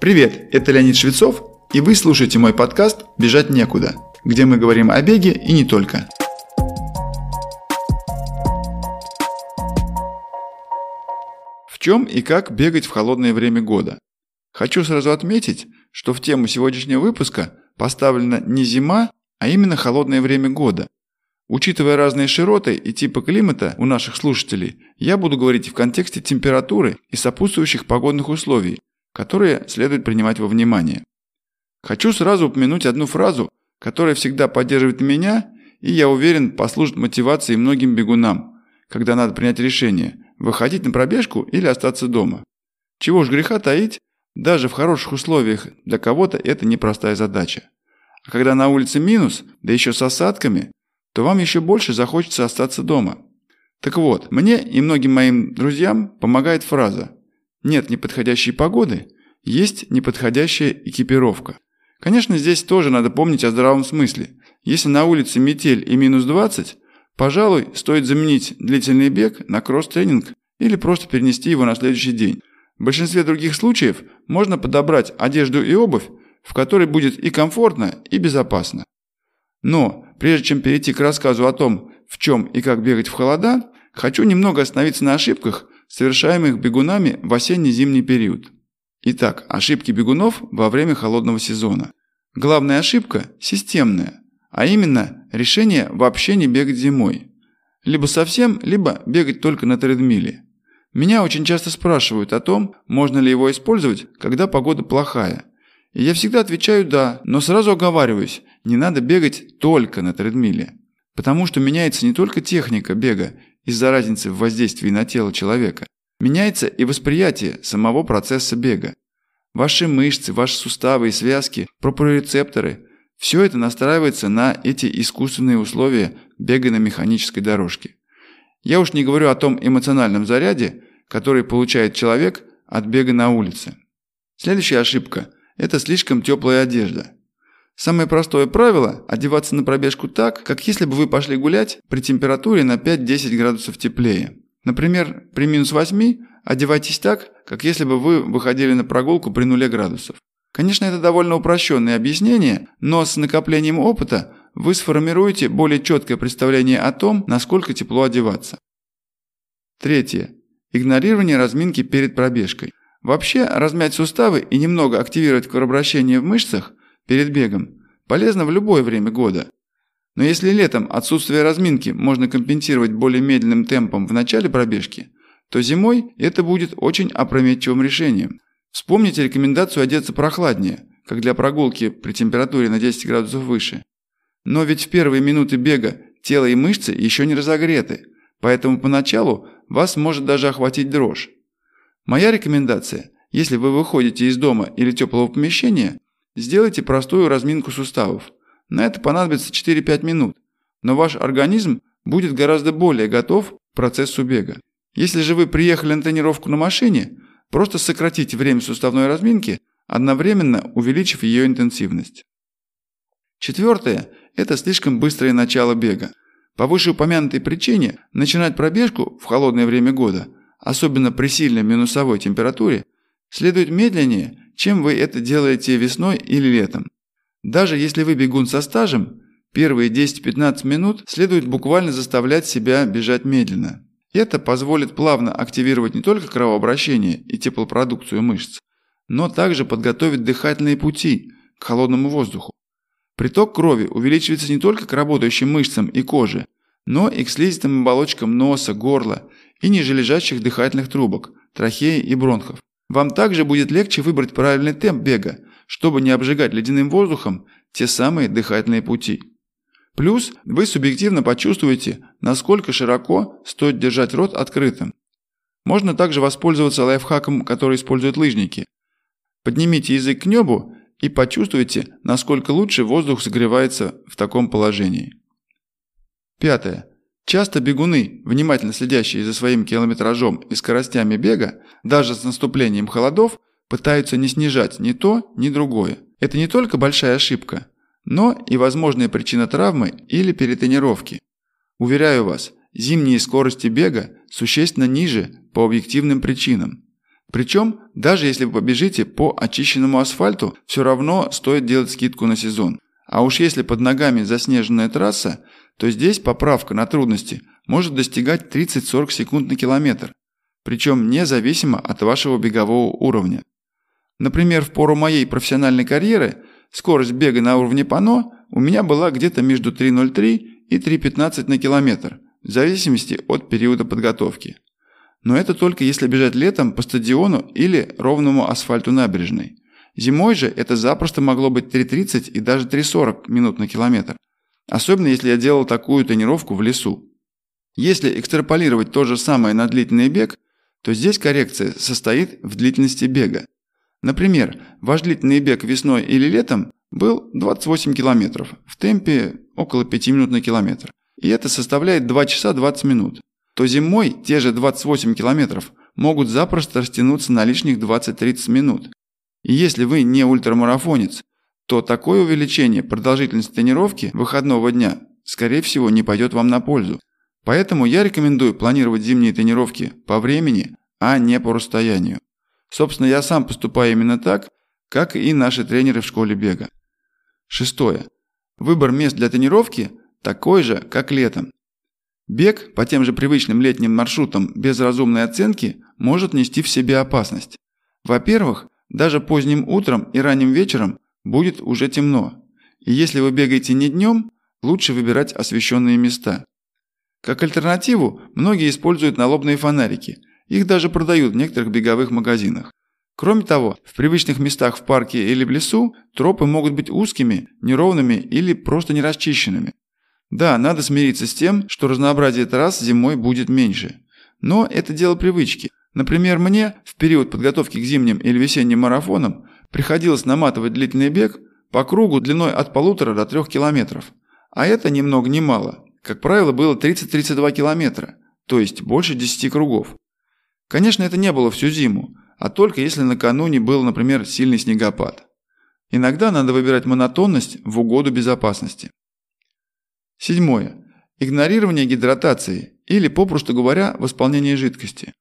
Привет, это Леонид Швецов, и вы слушаете мой подкаст «Бежать некуда», где мы говорим о беге и не только. В чем и как бегать в холодное время года? Хочу сразу отметить, что в тему сегодняшнего выпуска поставлена не зима, а именно холодное время года. Учитывая разные широты и типы климата у наших слушателей, я буду говорить в контексте температуры и сопутствующих погодных условий, которые следует принимать во внимание. Хочу сразу упомянуть одну фразу, которая всегда поддерживает меня и, я уверен, послужит мотивацией многим бегунам, когда надо принять решение – выходить на пробежку или остаться дома. Чего ж греха таить, даже в хороших условиях для кого-то это непростая задача. А когда на улице минус, да еще с осадками, то вам еще больше захочется остаться дома. Так вот, мне и многим моим друзьям помогает фраза «Нет неподходящей погоды, есть неподходящая экипировка». Конечно, здесь тоже надо помнить о здравом смысле. Если на улице метель и минус 20, пожалуй, стоит заменить длительный бег на кросс-тренинг или просто перенести его на следующий день. В большинстве других случаев можно подобрать одежду и обувь, в которой будет и комфортно, и безопасно. Но, прежде чем перейти к рассказу о том, в чем и как бегать в холода, хочу немного остановиться на ошибках, совершаемых бегунами в осенне-зимний период. Итак, ошибки бегунов во время холодного сезона. Главная ошибка – системная, а именно решение вообще не бегать зимой. Либо совсем, либо бегать только на тредмиле. Меня очень часто спрашивают о том, можно ли его использовать, когда погода плохая. И я всегда отвечаю «да», но сразу оговариваюсь, не надо бегать только на тредмиле. Потому что меняется не только техника бега из-за разницы в воздействии на тело человека. Меняется и восприятие самого процесса бега. Ваши мышцы, ваши суставы и связки, проприорецепторы – все это настраивается на эти искусственные условия бега на механической дорожке. Я уж не говорю о том эмоциональном заряде, который получает человек от бега на улице. Следующая ошибка – это слишком теплая одежда. Самое простое правило – одеваться на пробежку так, как если бы вы пошли гулять при температуре на 5-10 градусов теплее. Например, при минус 8 одевайтесь так, как если бы вы выходили на прогулку при нуле градусов. Конечно, это довольно упрощенное объяснение, но с накоплением опыта вы сформируете более четкое представление о том, насколько тепло одеваться. Третье. Игнорирование разминки перед пробежкой. Вообще, размять суставы и немного активировать кровообращение в мышцах перед бегом полезно в любое время года. Но если летом отсутствие разминки можно компенсировать более медленным темпом в начале пробежки, то зимой это будет очень опрометчивым решением. Вспомните рекомендацию одеться прохладнее, как для прогулки при температуре на 10 градусов выше. Но ведь в первые минуты бега тело и мышцы еще не разогреты, поэтому поначалу вас может даже охватить дрожь. Моя рекомендация, если вы выходите из дома или теплого помещения, сделайте простую разминку суставов – на это понадобится 4-5 минут, но ваш организм будет гораздо более готов к процессу бега. Если же вы приехали на тренировку на машине, просто сократите время суставной разминки, одновременно увеличив ее интенсивность. Четвертое – это слишком быстрое начало бега. По вышеупомянутой причине начинать пробежку в холодное время года, особенно при сильной минусовой температуре, следует медленнее, чем вы это делаете весной или летом. Даже если вы бегун со стажем, первые 10-15 минут следует буквально заставлять себя бежать медленно. Это позволит плавно активировать не только кровообращение и теплопродукцию мышц, но также подготовить дыхательные пути к холодному воздуху. Приток крови увеличивается не только к работающим мышцам и коже, но и к слизистым оболочкам носа, горла и нижележащих дыхательных трубок, трахеи и бронхов. Вам также будет легче выбрать правильный темп бега, чтобы не обжигать ледяным воздухом те самые дыхательные пути. Плюс вы субъективно почувствуете, насколько широко стоит держать рот открытым. Можно также воспользоваться лайфхаком, который используют лыжники. Поднимите язык к небу и почувствуйте, насколько лучше воздух согревается в таком положении. Пятое. Часто бегуны, внимательно следящие за своим километражом и скоростями бега, даже с наступлением холодов, пытаются не снижать ни то, ни другое. Это не только большая ошибка, но и возможная причина травмы или перетренировки. Уверяю вас, зимние скорости бега существенно ниже по объективным причинам. Причем, даже если вы побежите по очищенному асфальту, все равно стоит делать скидку на сезон. А уж если под ногами заснеженная трасса, то здесь поправка на трудности может достигать 30-40 секунд на километр. Причем независимо от вашего бегового уровня. Например, в пору моей профессиональной карьеры скорость бега на уровне пано у меня была где-то между 3.03 и 3.15 на километр, в зависимости от периода подготовки. Но это только если бежать летом по стадиону или ровному асфальту набережной. Зимой же это запросто могло быть 3.30 и даже 3.40 минут на километр. Особенно если я делал такую тренировку в лесу. Если экстраполировать то же самое на длительный бег, то здесь коррекция состоит в длительности бега. Например, ваш длительный бег весной или летом был 28 километров в темпе около 5 минут на километр. И это составляет 2 часа 20 минут то зимой те же 28 километров могут запросто растянуться на лишних 20-30 минут. И если вы не ультрамарафонец, то такое увеличение продолжительности тренировки выходного дня, скорее всего, не пойдет вам на пользу. Поэтому я рекомендую планировать зимние тренировки по времени, а не по расстоянию. Собственно, я сам поступаю именно так, как и наши тренеры в школе бега. Шестое. Выбор мест для тренировки такой же, как летом. Бег по тем же привычным летним маршрутам без разумной оценки может нести в себе опасность. Во-первых, даже поздним утром и ранним вечером будет уже темно. И если вы бегаете не днем, лучше выбирать освещенные места. Как альтернативу, многие используют налобные фонарики. Их даже продают в некоторых беговых магазинах. Кроме того, в привычных местах в парке или в лесу тропы могут быть узкими, неровными или просто нерасчищенными. Да, надо смириться с тем, что разнообразие трасс зимой будет меньше. Но это дело привычки. Например, мне в период подготовки к зимним или весенним марафонам приходилось наматывать длительный бег по кругу длиной от полутора до трех километров. А это ни много ни мало. Как правило, было 30-32 километра, то есть больше 10 кругов. Конечно, это не было всю зиму, а только если накануне был, например, сильный снегопад. Иногда надо выбирать монотонность в угоду безопасности. Седьмое. Игнорирование гидратации или, попросту говоря, восполнение жидкости.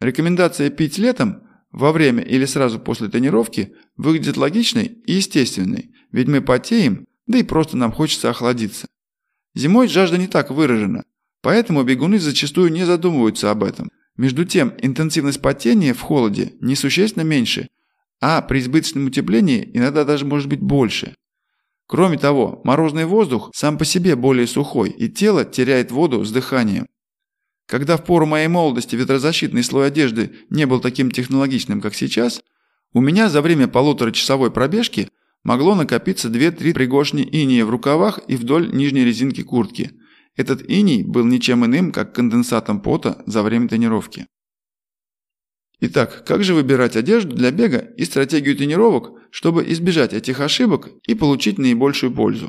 Рекомендация пить летом, во время или сразу после тренировки, выглядит логичной и естественной, ведь мы потеем, да и просто нам хочется охладиться. Зимой жажда не так выражена, поэтому бегуны зачастую не задумываются об этом. Между тем, интенсивность потения в холоде несущественно меньше, а при избыточном утеплении иногда даже может быть больше. Кроме того, морозный воздух сам по себе более сухой, и тело теряет воду с дыханием. Когда в пору моей молодости ветрозащитный слой одежды не был таким технологичным, как сейчас, у меня за время полуторачасовой пробежки могло накопиться 2-3 пригоршни иния в рукавах и вдоль нижней резинки куртки. Этот иней был ничем иным, как конденсатом пота за время тренировки. Итак, как же выбирать одежду для бега и стратегию тренировок, чтобы избежать этих ошибок и получить наибольшую пользу?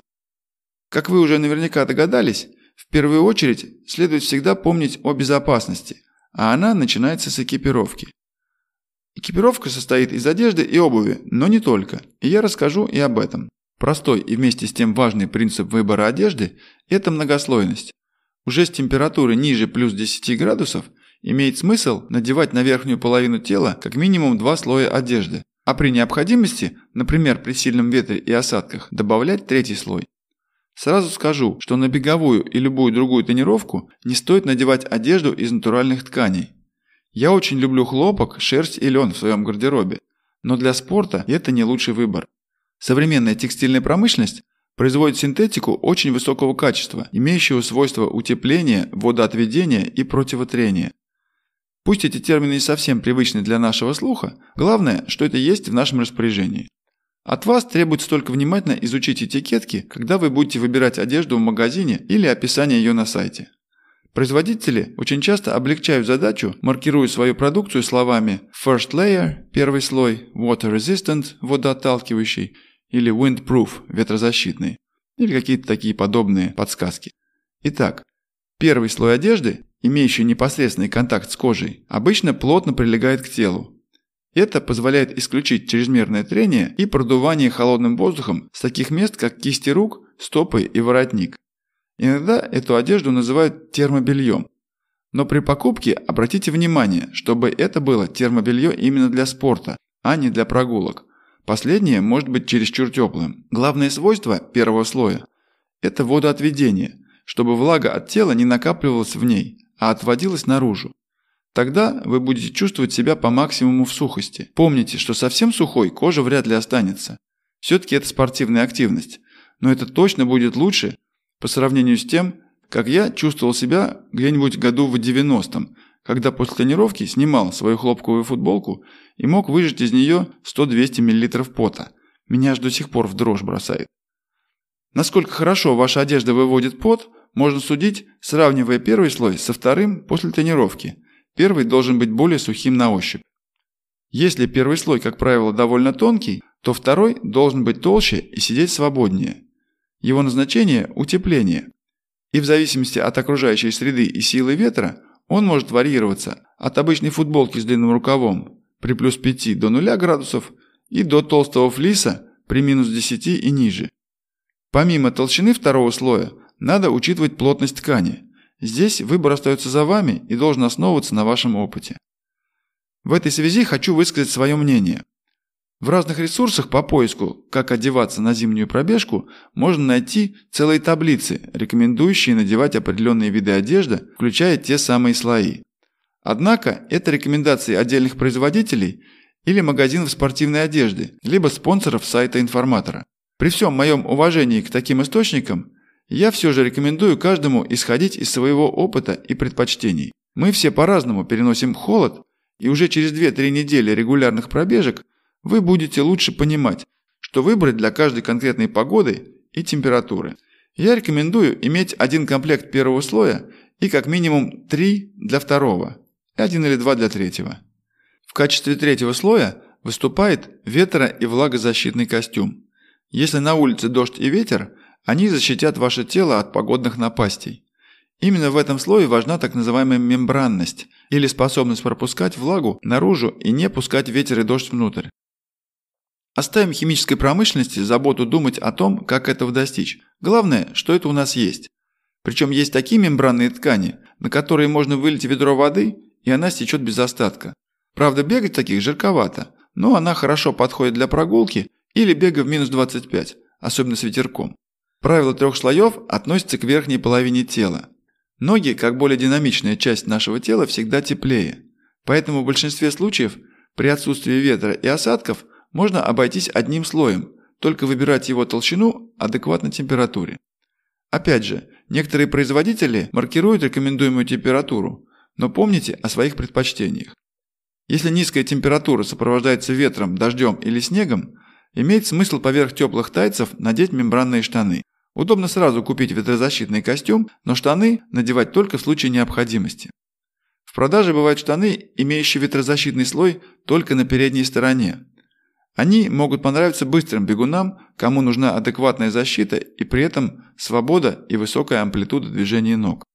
Как вы уже наверняка догадались, в первую очередь следует всегда помнить о безопасности, а она начинается с экипировки. Экипировка состоит из одежды и обуви, но не только, и я расскажу и об этом. Простой и вместе с тем важный принцип выбора одежды – это многослойность. Уже с температуры ниже плюс 10 градусов – Имеет смысл надевать на верхнюю половину тела как минимум два слоя одежды, а при необходимости, например при сильном ветре и осадках, добавлять третий слой. Сразу скажу, что на беговую и любую другую тренировку не стоит надевать одежду из натуральных тканей. Я очень люблю хлопок, шерсть и лен в своем гардеробе, но для спорта это не лучший выбор. Современная текстильная промышленность производит синтетику очень высокого качества, имеющего свойства утепления, водоотведения и противотрения. Пусть эти термины не совсем привычны для нашего слуха, главное, что это есть в нашем распоряжении. От вас требуется только внимательно изучить этикетки, когда вы будете выбирать одежду в магазине или описание ее на сайте. Производители очень часто облегчают задачу, маркируя свою продукцию словами First Layer – первый слой, Water Resistant – водоотталкивающий, или Windproof – ветрозащитный, или какие-то такие подобные подсказки. Итак, первый слой одежды имеющий непосредственный контакт с кожей, обычно плотно прилегает к телу. Это позволяет исключить чрезмерное трение и продувание холодным воздухом с таких мест, как кисти рук, стопы и воротник. Иногда эту одежду называют термобельем. Но при покупке обратите внимание, чтобы это было термобелье именно для спорта, а не для прогулок. Последнее может быть чересчур теплым. Главное свойство первого слоя – это водоотведение, чтобы влага от тела не накапливалась в ней, а отводилась наружу. Тогда вы будете чувствовать себя по максимуму в сухости. Помните, что совсем сухой кожа вряд ли останется. Все-таки это спортивная активность. Но это точно будет лучше по сравнению с тем, как я чувствовал себя где-нибудь году в 90-м, когда после тренировки снимал свою хлопковую футболку и мог выжать из нее 100-200 мл пота. Меня аж до сих пор в дрожь бросает. Насколько хорошо ваша одежда выводит пот, можно судить, сравнивая первый слой со вторым после тренировки. Первый должен быть более сухим на ощупь. Если первый слой, как правило, довольно тонкий, то второй должен быть толще и сидеть свободнее. Его назначение – утепление. И в зависимости от окружающей среды и силы ветра, он может варьироваться от обычной футболки с длинным рукавом при плюс 5 до 0 градусов и до толстого флиса при минус 10 и ниже. Помимо толщины второго слоя, надо учитывать плотность ткани. Здесь выбор остается за вами и должен основываться на вашем опыте. В этой связи хочу высказать свое мнение. В разных ресурсах по поиску, как одеваться на зимнюю пробежку, можно найти целые таблицы, рекомендующие надевать определенные виды одежды, включая те самые слои. Однако это рекомендации отдельных производителей или магазинов спортивной одежды, либо спонсоров сайта информатора. При всем моем уважении к таким источникам, я все же рекомендую каждому исходить из своего опыта и предпочтений. Мы все по-разному переносим холод, и уже через 2-3 недели регулярных пробежек вы будете лучше понимать, что выбрать для каждой конкретной погоды и температуры. Я рекомендую иметь один комплект первого слоя и как минимум три для второго, один или два для третьего. В качестве третьего слоя выступает ветро- и влагозащитный костюм. Если на улице дождь и ветер, они защитят ваше тело от погодных напастей. Именно в этом слое важна так называемая мембранность, или способность пропускать влагу наружу и не пускать ветер и дождь внутрь. Оставим химической промышленности заботу думать о том, как этого достичь. Главное, что это у нас есть. Причем есть такие мембранные ткани, на которые можно вылить ведро воды, и она стечет без остатка. Правда, бегать таких жарковато, но она хорошо подходит для прогулки или бега в минус 25, особенно с ветерком. Правило трех слоев относится к верхней половине тела. Ноги, как более динамичная часть нашего тела, всегда теплее. Поэтому в большинстве случаев при отсутствии ветра и осадков можно обойтись одним слоем, только выбирать его толщину адекватно температуре. Опять же, некоторые производители маркируют рекомендуемую температуру, но помните о своих предпочтениях. Если низкая температура сопровождается ветром, дождем или снегом, имеет смысл поверх теплых тайцев надеть мембранные штаны. Удобно сразу купить ветрозащитный костюм, но штаны надевать только в случае необходимости. В продаже бывают штаны, имеющие ветрозащитный слой только на передней стороне, они могут понравиться быстрым бегунам, кому нужна адекватная защита и при этом свобода и высокая амплитуда движения ног.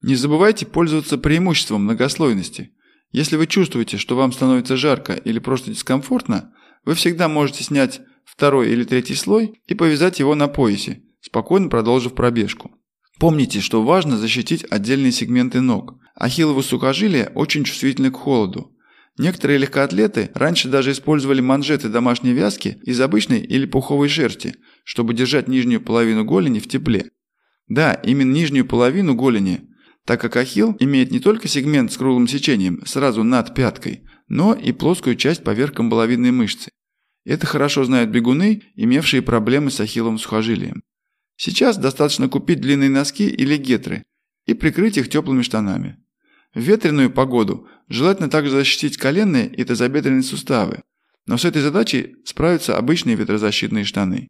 Не забывайте пользоваться преимуществом многослойности. Если вы чувствуете, что вам становится жарко или просто дискомфортно, вы всегда можете снять второй или третий слой и повязать его на поясе, спокойно продолжив пробежку. Помните, что важно защитить отдельные сегменты ног. Ахиллово сухожилие очень чувствительны к холоду, Некоторые легкоатлеты раньше даже использовали манжеты домашней вязки из обычной или пуховой шерсти, чтобы держать нижнюю половину голени в тепле. Да, именно нижнюю половину голени, так как ахилл имеет не только сегмент с круглым сечением сразу над пяткой, но и плоскую часть поверх камбаловидной мышцы. Это хорошо знают бегуны, имевшие проблемы с ахилловым сухожилием. Сейчас достаточно купить длинные носки или гетры и прикрыть их теплыми штанами. В ветреную погоду желательно также защитить коленные и тазобедренные суставы, но с этой задачей справятся обычные ветрозащитные штаны.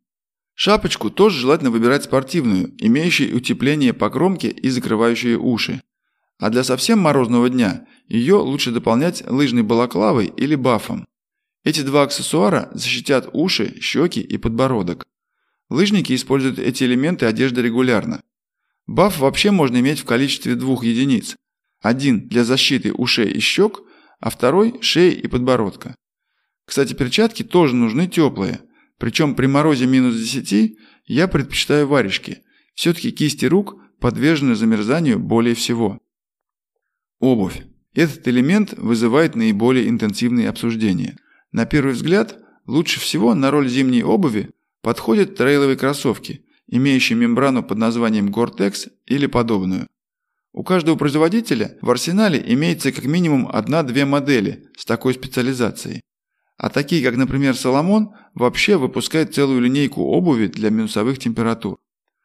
Шапочку тоже желательно выбирать спортивную, имеющую утепление по кромке и закрывающие уши. А для совсем морозного дня ее лучше дополнять лыжной балаклавой или бафом. Эти два аксессуара защитят уши, щеки и подбородок. Лыжники используют эти элементы одежды регулярно. Баф вообще можно иметь в количестве двух единиц, один для защиты ушей и щек, а второй – шеи и подбородка. Кстати, перчатки тоже нужны теплые. Причем при морозе минус 10 я предпочитаю варежки. Все-таки кисти рук подвержены замерзанию более всего. Обувь. Этот элемент вызывает наиболее интенсивные обсуждения. На первый взгляд, лучше всего на роль зимней обуви подходят трейловые кроссовки, имеющие мембрану под названием Gore-Tex или подобную. У каждого производителя в арсенале имеется как минимум одна-две модели с такой специализацией. А такие, как, например, Соломон, вообще выпускают целую линейку обуви для минусовых температур.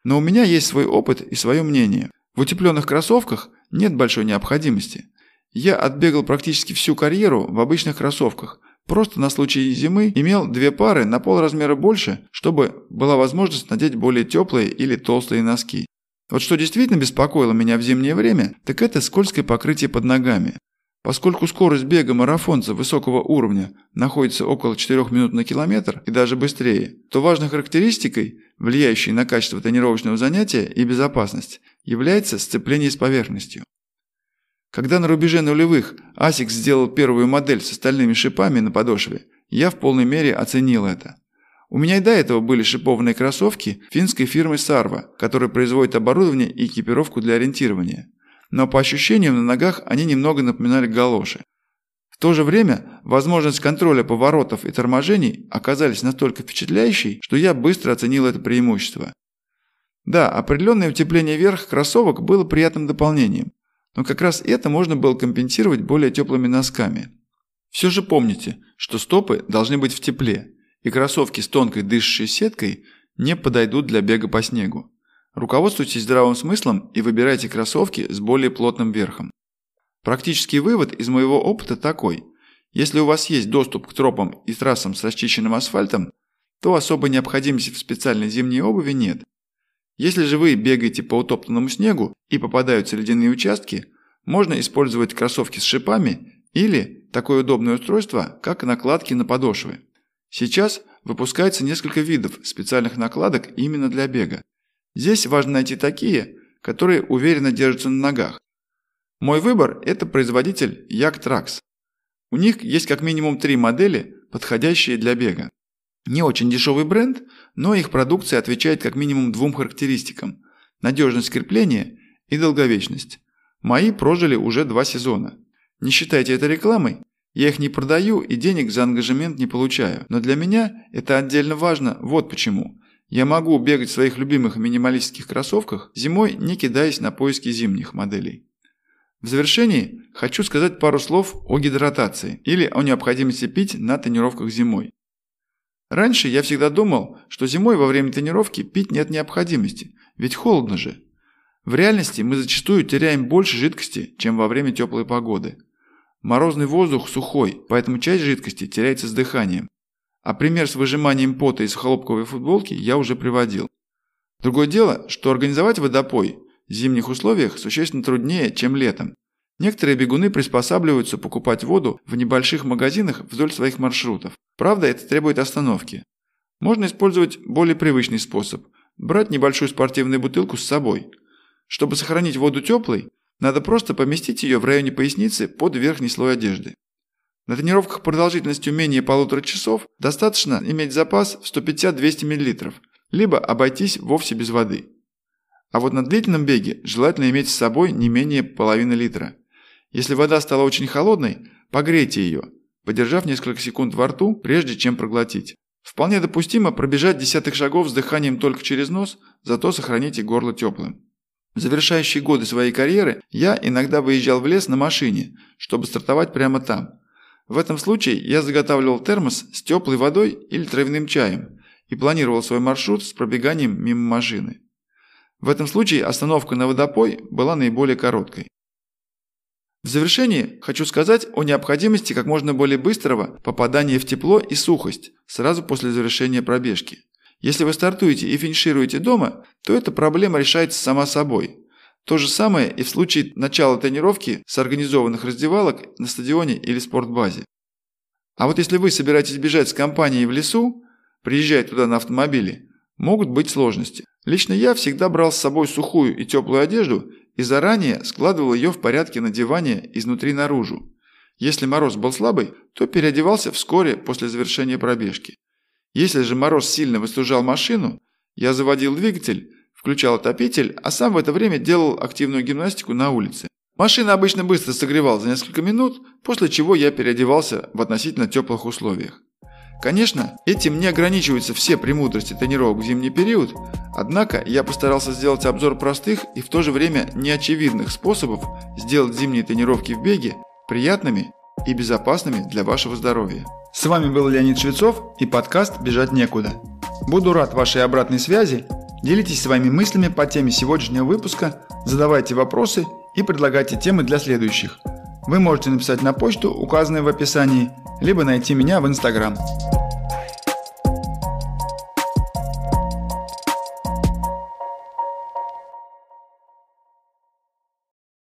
Но у меня есть свой опыт и свое мнение. В утепленных кроссовках нет большой необходимости. Я отбегал практически всю карьеру в обычных кроссовках. Просто на случай зимы имел две пары на полразмера больше, чтобы была возможность надеть более теплые или толстые носки. Вот что действительно беспокоило меня в зимнее время, так это скользкое покрытие под ногами. Поскольку скорость бега марафонца высокого уровня находится около 4 минут на километр и даже быстрее, то важной характеристикой, влияющей на качество тренировочного занятия и безопасность, является сцепление с поверхностью. Когда на рубеже нулевых ASICS сделал первую модель с остальными шипами на подошве, я в полной мере оценил это. У меня и до этого были шипованные кроссовки финской фирмы Sarva, которая производит оборудование и экипировку для ориентирования. Но по ощущениям на ногах они немного напоминали галоши. В то же время возможность контроля поворотов и торможений оказались настолько впечатляющей, что я быстро оценил это преимущество. Да, определенное утепление верх кроссовок было приятным дополнением, но как раз это можно было компенсировать более теплыми носками. Все же помните, что стопы должны быть в тепле, и кроссовки с тонкой дышащей сеткой не подойдут для бега по снегу. Руководствуйтесь здравым смыслом и выбирайте кроссовки с более плотным верхом. Практический вывод из моего опыта такой. Если у вас есть доступ к тропам и трассам с расчищенным асфальтом, то особой необходимости в специальной зимней обуви нет. Если же вы бегаете по утоптанному снегу и попадаются ледяные участки, можно использовать кроссовки с шипами или такое удобное устройство, как накладки на подошвы. Сейчас выпускается несколько видов специальных накладок именно для бега. Здесь важно найти такие, которые уверенно держатся на ногах. Мой выбор – это производитель Yak Trax. У них есть как минимум три модели, подходящие для бега. Не очень дешевый бренд, но их продукция отвечает как минимум двум характеристикам – надежность крепления и долговечность. Мои прожили уже два сезона. Не считайте это рекламой, я их не продаю и денег за ангажемент не получаю, но для меня это отдельно важно вот почему. Я могу бегать в своих любимых минималистских кроссовках зимой, не кидаясь на поиски зимних моделей. В завершении хочу сказать пару слов о гидратации или о необходимости пить на тренировках зимой. Раньше я всегда думал, что зимой во время тренировки пить нет необходимости, ведь холодно же. В реальности мы зачастую теряем больше жидкости, чем во время теплой погоды. Морозный воздух сухой, поэтому часть жидкости теряется с дыханием. А пример с выжиманием пота из хлопковой футболки я уже приводил. Другое дело, что организовать водопой в зимних условиях существенно труднее, чем летом. Некоторые бегуны приспосабливаются покупать воду в небольших магазинах вдоль своих маршрутов. Правда, это требует остановки. Можно использовать более привычный способ – брать небольшую спортивную бутылку с собой. Чтобы сохранить воду теплой, надо просто поместить ее в районе поясницы под верхний слой одежды. На тренировках продолжительностью менее полутора часов достаточно иметь запас в 150-200 мл, либо обойтись вовсе без воды. А вот на длительном беге желательно иметь с собой не менее половины литра – если вода стала очень холодной, погрейте ее, подержав несколько секунд во рту, прежде чем проглотить. Вполне допустимо пробежать десятых шагов с дыханием только через нос, зато сохраните горло теплым. В завершающие годы своей карьеры я иногда выезжал в лес на машине, чтобы стартовать прямо там. В этом случае я заготавливал термос с теплой водой или травяным чаем и планировал свой маршрут с пробеганием мимо машины. В этом случае остановка на водопой была наиболее короткой. В завершении хочу сказать о необходимости как можно более быстрого попадания в тепло и сухость сразу после завершения пробежки. Если вы стартуете и финишируете дома, то эта проблема решается сама собой. То же самое и в случае начала тренировки с организованных раздевалок на стадионе или спортбазе. А вот если вы собираетесь бежать с компанией в лесу, приезжая туда на автомобиле, могут быть сложности. Лично я всегда брал с собой сухую и теплую одежду и заранее складывал ее в порядке на диване изнутри наружу. Если мороз был слабый, то переодевался вскоре после завершения пробежки. Если же мороз сильно выстужал машину, я заводил двигатель, включал отопитель, а сам в это время делал активную гимнастику на улице. Машина обычно быстро согревалась за несколько минут, после чего я переодевался в относительно теплых условиях. Конечно, этим не ограничиваются все премудрости тренировок в зимний период, однако я постарался сделать обзор простых и в то же время неочевидных способов сделать зимние тренировки в беге приятными и безопасными для вашего здоровья. С вами был Леонид Швецов и подкаст «Бежать некуда». Буду рад вашей обратной связи, делитесь своими мыслями по теме сегодняшнего выпуска, задавайте вопросы и предлагайте темы для следующих. Вы можете написать на почту, указанную в описании, либо найти меня в Инстаграм.